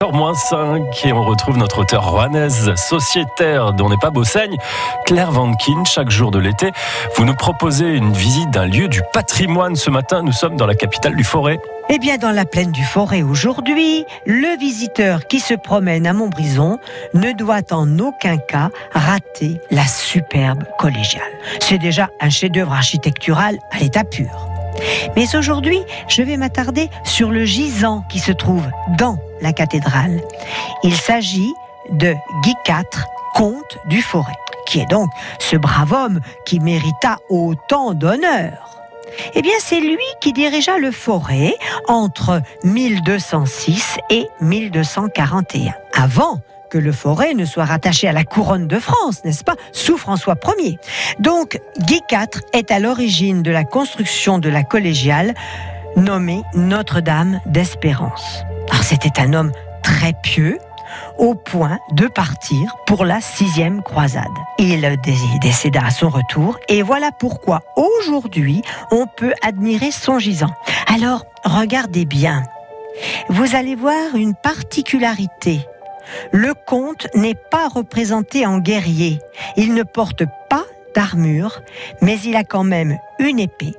5 et on retrouve notre auteur rouennaise sociétaire dont n'est pas Bossaigne, Claire Vankin. Chaque jour de l'été, vous nous proposez une visite d'un lieu du patrimoine. Ce matin, nous sommes dans la capitale du Forêt. Eh bien, dans la plaine du Forêt aujourd'hui, le visiteur qui se promène à Montbrison ne doit en aucun cas rater la superbe collégiale. C'est déjà un chef-d'œuvre architectural à l'état pur. Mais aujourd'hui, je vais m'attarder sur le gisant qui se trouve dans la cathédrale. Il s'agit de Guy IV, comte du Forêt, qui est donc ce brave homme qui mérita autant d'honneur. Eh bien, c'est lui qui dirigea le Forêt entre 1206 et 1241, avant que le forêt ne soit rattaché à la couronne de France, n'est-ce pas, sous François Ier. Donc, Guy IV est à l'origine de la construction de la collégiale nommée Notre-Dame d'Espérance. Alors, c'était un homme très pieux, au point de partir pour la sixième croisade. Il décéda à son retour et voilà pourquoi aujourd'hui on peut admirer son gisant. Alors regardez bien, vous allez voir une particularité le comte n'est pas représenté en guerrier. Il ne porte pas d'armure, mais il a quand même une épée.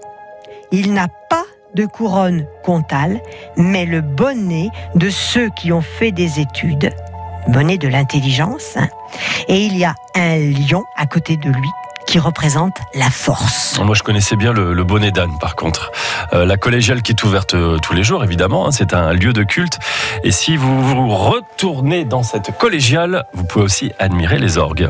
Il n'a pas de couronne comtale, mais le bonnet de ceux qui ont fait des études, bonnet de l'intelligence. Et il y a un lion à côté de lui qui représente la force. Moi, je connaissais bien le, bonnet d'âne, par contre. Euh, la collégiale qui est ouverte euh, tous les jours, évidemment, hein, c'est un lieu de culte. Et si vous vous retournez dans cette collégiale, vous pouvez aussi admirer les orgues.